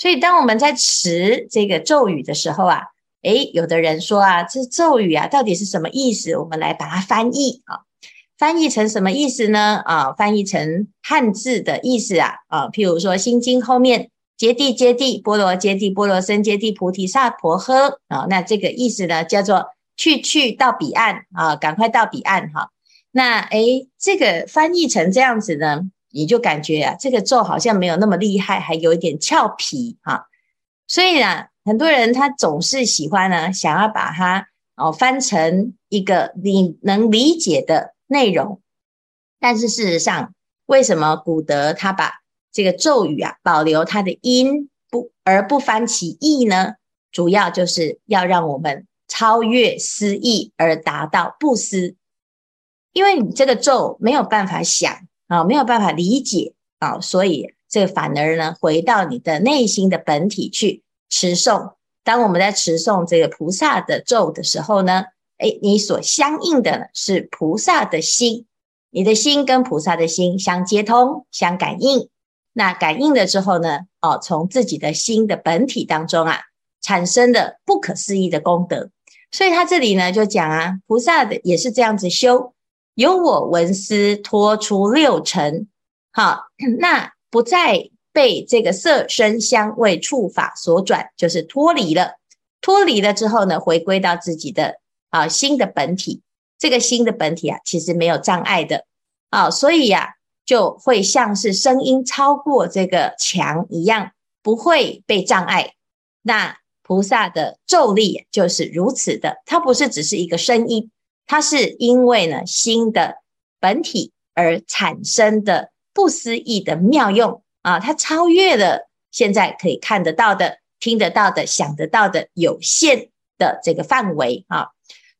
所以，当我们在持这个咒语的时候啊，诶，有的人说啊，这咒语啊，到底是什么意思？我们来把它翻译啊，翻译成什么意思呢？啊，翻译成汉字的意思啊，啊，譬如说《心经》后面“揭谛揭谛，波罗揭谛，波罗僧揭谛，菩提萨婆诃”啊，那这个意思呢，叫做去去到彼岸啊，赶快到彼岸哈。那诶，这个翻译成这样子呢？你就感觉啊，这个咒好像没有那么厉害，还有一点俏皮哈。所以呢，很多人他总是喜欢呢，想要把它哦翻成一个你能理解的内容。但是事实上，为什么古德他把这个咒语啊保留它的音不而不翻其意呢？主要就是要让我们超越思意而达到不思，因为你这个咒没有办法想。啊，没有办法理解啊，所以这个反而呢，回到你的内心的本体去持诵。当我们在持诵这个菩萨的咒的时候呢，诶，你所相应的是菩萨的心，你的心跟菩萨的心相接通、相感应。那感应了之后呢，哦，从自己的心的本体当中啊，产生的不可思议的功德。所以他这里呢就讲啊，菩萨的也是这样子修。由我闻思脱出六尘，好，那不再被这个色声香味触法所转，就是脱离了。脱离了之后呢，回归到自己的啊心的本体。这个心的本体啊，其实没有障碍的啊，所以呀、就会像是声音超过这个墙一样，不会被障碍。那菩萨的咒力就是如此的，它不是只是一个声音。它是因为呢，心的本体而产生的不思议的妙用啊，它超越了现在可以看得到的、听得到的、想得到的有限的这个范围啊。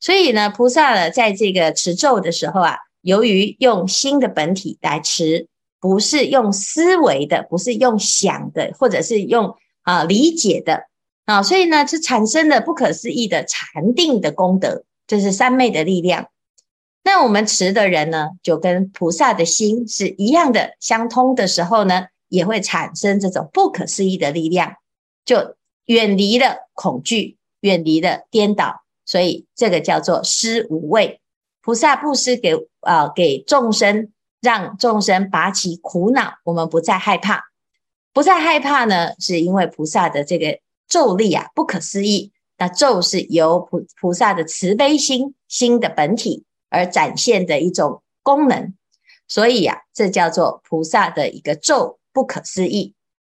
所以呢，菩萨呢，在这个持咒的时候啊，由于用心的本体来持，不是用思维的，不是用想的，或者是用啊理解的啊，所以呢，是产生了不可思议的禅定的功德。这是三昧的力量。那我们持的人呢，就跟菩萨的心是一样的，相通的时候呢，也会产生这种不可思议的力量，就远离了恐惧，远离了颠倒。所以这个叫做施无畏。菩萨布施给啊、给众生，让众生拔起苦恼，我们不再害怕，不再害怕呢，是因为菩萨的这个咒力啊，不可思议。那咒是由菩菩萨的慈悲心心的本体而展现的一种功能，所以呀、啊，这叫做菩萨的一个咒不可思议。